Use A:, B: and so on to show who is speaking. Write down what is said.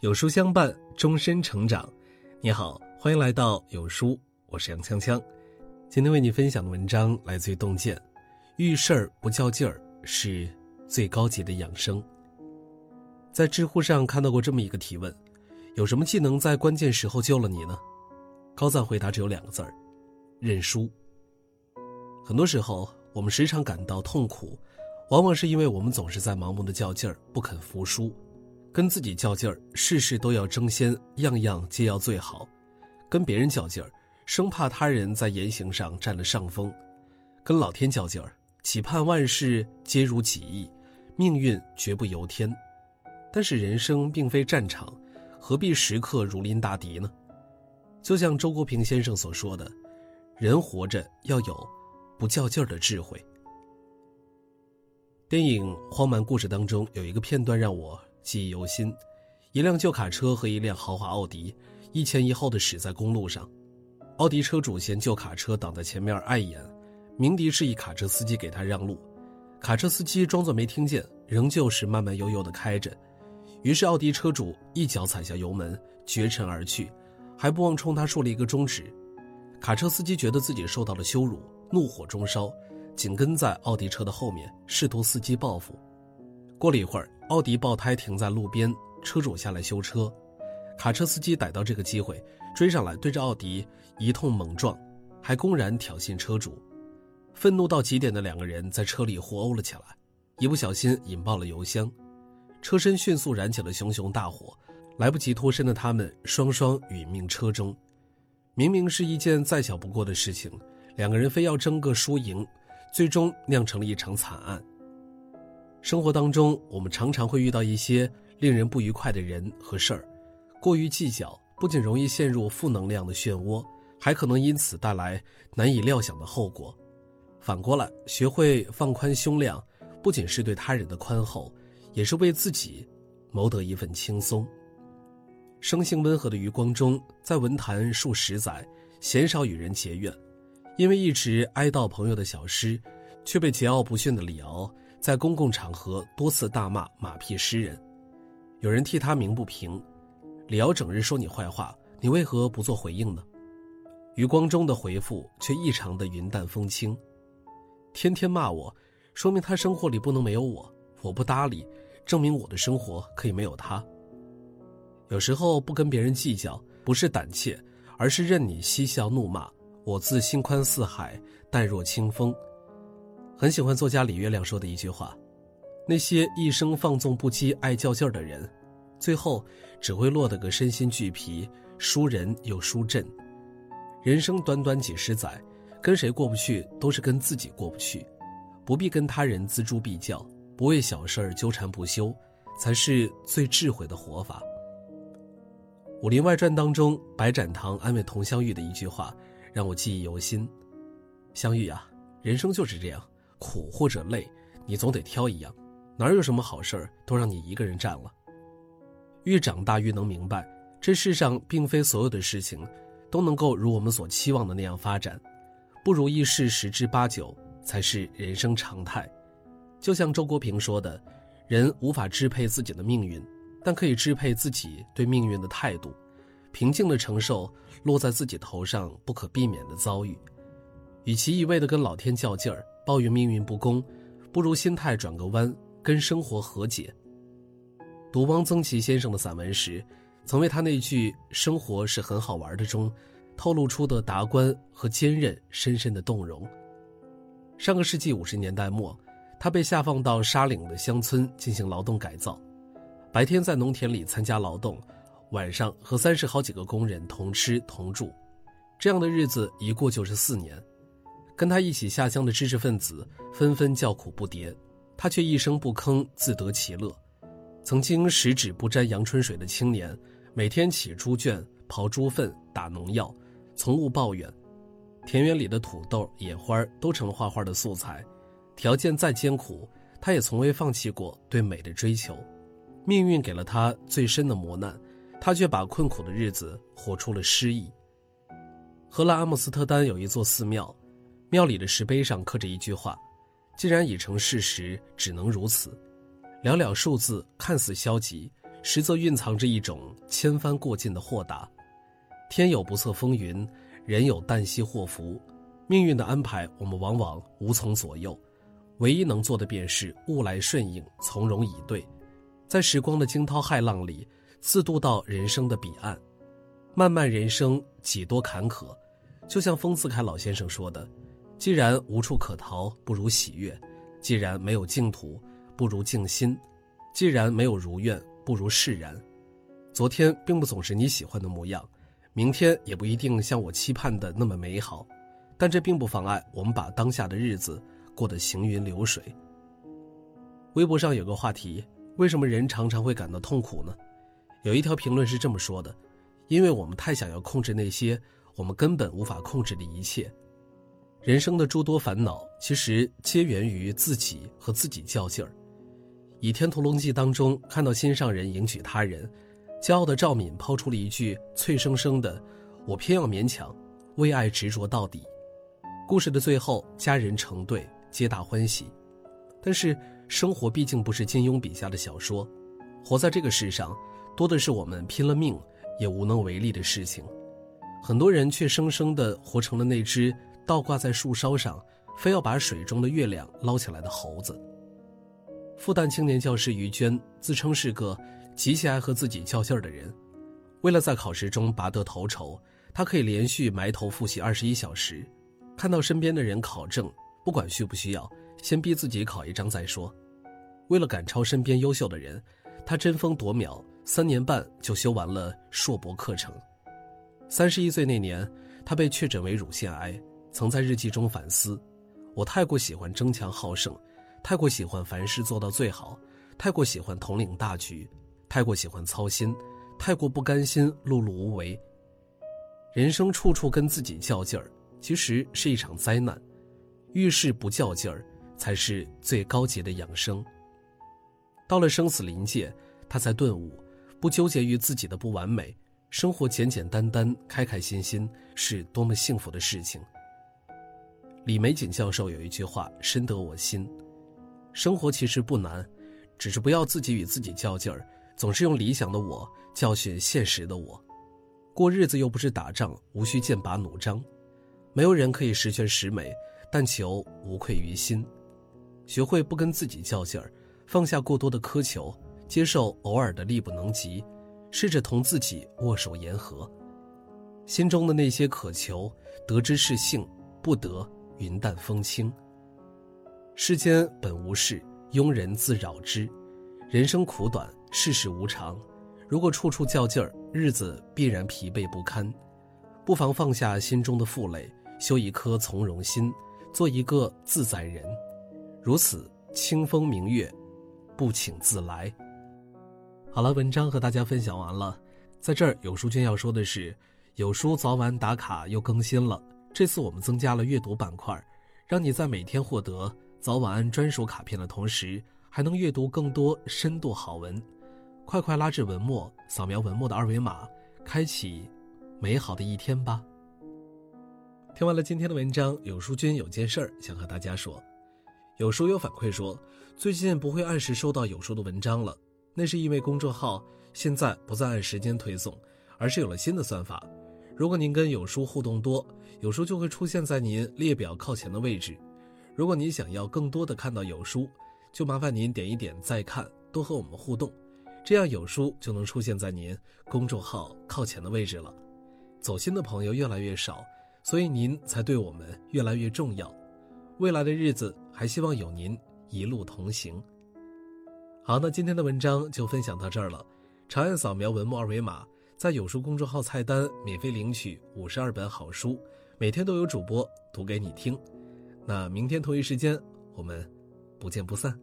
A: 有书相伴，终身成长。你好，欢迎来到有书，我是杨锵锵。今天为你分享的文章来自于洞见，遇事儿不较劲儿是最高级的养生。在知乎上看到过这么一个提问：有什么技能在关键时候救了你呢？高赞回答只有两个字儿：认输。很多时候，我们时常感到痛苦，往往是因为我们总是在盲目的较劲儿，不肯服输。跟自己较劲儿，事事都要争先，样样皆要最好；跟别人较劲儿，生怕他人在言行上占了上风；跟老天较劲儿，期盼万事皆如己意，命运绝不由天。但是人生并非战场，何必时刻如临大敌呢？就像周国平先生所说的：“人活着要有不较劲儿的智慧。”电影《荒蛮故事》当中有一个片段让我。记忆犹新，一辆旧卡车和一辆豪华奥迪一前一后的驶在公路上，奥迪车主嫌旧卡车挡在前面碍眼，鸣笛示意卡车司机给他让路，卡车司机装作没听见，仍旧是慢慢悠悠地开着，于是奥迪车主一脚踩下油门，绝尘而去，还不忘冲他竖了一个中指，卡车司机觉得自己受到了羞辱，怒火中烧，紧跟在奥迪车的后面，试图伺机报复。过了一会儿，奥迪爆胎停在路边，车主下来修车，卡车司机逮到这个机会，追上来对着奥迪一通猛撞，还公然挑衅车主。愤怒到极点的两个人在车里互殴了起来，一不小心引爆了油箱，车身迅速燃起了熊熊大火，来不及脱身的他们双双殒命车中。明明是一件再小不过的事情，两个人非要争个输赢，最终酿成了一场惨案。生活当中，我们常常会遇到一些令人不愉快的人和事儿，过于计较不仅容易陷入负能量的漩涡，还可能因此带来难以料想的后果。反过来，学会放宽胸量，不仅是对他人的宽厚，也是为自己谋得一份轻松。生性温和的余光中，在文坛数十载，鲜少与人结怨，因为一直哀悼朋友的小诗，却被桀骜不驯的李敖。在公共场合多次大骂马屁诗人，有人替他鸣不平。李敖整日说你坏话，你为何不做回应呢？余光中的回复却异常的云淡风轻。天天骂我，说明他生活里不能没有我，我不搭理，证明我的生活可以没有他。有时候不跟别人计较，不是胆怯，而是任你嬉笑怒骂，我自心宽似海，淡若清风。很喜欢作家李月亮说的一句话：“那些一生放纵不羁、爱较劲儿的人，最后只会落得个身心俱疲、输人又输阵。人生短短几十载，跟谁过不去，都是跟自己过不去。不必跟他人锱铢必较，不为小事儿纠缠不休，才是最智慧的活法。”《武林外传》当中，白展堂安慰佟湘玉的一句话，让我记忆犹新：“湘玉啊，人生就是这样。”苦或者累，你总得挑一样，哪有什么好事儿都让你一个人占了。越长大越能明白，这世上并非所有的事情都能够如我们所期望的那样发展，不如意事十之八九才是人生常态。就像周国平说的：“人无法支配自己的命运，但可以支配自己对命运的态度，平静地承受落在自己头上不可避免的遭遇。与其一味地跟老天较劲儿。”抱怨命运不公，不如心态转个弯，跟生活和解。读汪曾祺先生的散文时，曾为他那句“生活是很好玩的”中，透露出的达观和坚韧深深的动容。上个世纪五十年代末，他被下放到沙岭的乡村进行劳动改造，白天在农田里参加劳动，晚上和三十好几个工人同吃同住，这样的日子一过就是四年。跟他一起下乡的知识分子纷纷叫苦不迭，他却一声不吭，自得其乐。曾经十指不沾阳春水的青年，每天起猪圈、刨猪粪、打农药，从无抱怨。田园里的土豆、野花都成了画画的素材。条件再艰苦，他也从未放弃过对美的追求。命运给了他最深的磨难，他却把困苦的日子活出了诗意。荷兰阿姆斯特丹有一座寺庙。庙里的石碑上刻着一句话：“既然已成事实，只能如此。”寥寥数字看似消极，实则蕴藏着一种千帆过尽的豁达。天有不测风云，人有旦夕祸福，命运的安排我们往往无从左右，唯一能做的便是物来顺应，从容以对，在时光的惊涛骇浪里，自渡到人生的彼岸。漫漫人生几多坎坷，就像丰子恺老先生说的：“既然无处可逃，不如喜悦；既然没有净土，不如静心；既然没有如愿，不如释然。”昨天并不总是你喜欢的模样，明天也不一定像我期盼的那么美好，但这并不妨碍我们把当下的日子过得行云流水。微博上有个话题：为什么人常常会感到痛苦呢？有一条评论是这么说的。因为我们太想要控制那些我们根本无法控制的一切，人生的诸多烦恼其实皆源于自己和自己较劲儿。《倚天屠龙记》当中看到心上人迎娶他人，骄傲的赵敏抛出了一句脆生生的：“我偏要勉强，为爱执着到底。”故事的最后，家人成对，皆大欢喜。但是生活毕竟不是金庸笔下的小说，活在这个世上，多的是我们拼了命。也无能为力的事情，很多人却生生的活成了那只倒挂在树梢上，非要把水中的月亮捞起来的猴子。复旦青年教师于娟自称是个极其爱和自己较劲儿的人，为了在考试中拔得头筹，她可以连续埋头复习二十一小时，看到身边的人考证，不管需不需要，先逼自己考一张再说。为了赶超身边优秀的人，她争分夺秒。三年半就修完了硕博课程。三十一岁那年，他被确诊为乳腺癌，曾在日记中反思：我太过喜欢争强好胜，太过喜欢凡事做到最好，太过喜欢统领大局，太过喜欢操心，太过不甘心碌碌无为。人生处处跟自己较劲儿，其实是一场灾难。遇事不较劲儿，才是最高级的养生。到了生死临界，他才顿悟。不纠结于自己的不完美，生活简简单单、开开心心，是多么幸福的事情。李玫瑾教授有一句话深得我心：生活其实不难，只是不要自己与自己较劲儿，总是用理想的我教训现实的我。过日子又不是打仗，无需剑拔弩张。没有人可以十全十美，但求无愧于心。学会不跟自己较劲儿，放下过多的苛求。接受偶尔的力不能及，试着同自己握手言和。心中的那些渴求，得之是幸，不得云淡风轻。世间本无事，庸人自扰之。人生苦短，世事无常。如果处处较劲儿，日子必然疲惫不堪。不妨放下心中的负累，修一颗从容心，做一个自在人。如此，清风明月，不请自来。好了，文章和大家分享完了。在这儿，有书君要说的是，有书早晚打卡又更新了。这次我们增加了阅读板块，让你在每天获得早晚安专属卡片的同时，还能阅读更多深度好文。快快拉至文末，扫描文末的二维码，开启美好的一天吧。听完了今天的文章，有书君有件事儿想和大家说。有书友反馈说，最近不会按时收到有书的文章了。那是因为公众号现在不再按时间推送，而是有了新的算法。如果您跟有书互动多，有书就会出现在您列表靠前的位置。如果您想要更多的看到有书，就麻烦您点一点再看，多和我们互动，这样有书就能出现在您公众号靠前的位置了。走心的朋友越来越少，所以您才对我们越来越重要。未来的日子还希望有您一路同行。好，那今天的文章就分享到这儿了。长按扫描文末二维码，在有书公众号菜单免费领取五十二本好书，每天都有主播读给你听。那明天同一时间，我们不见不散。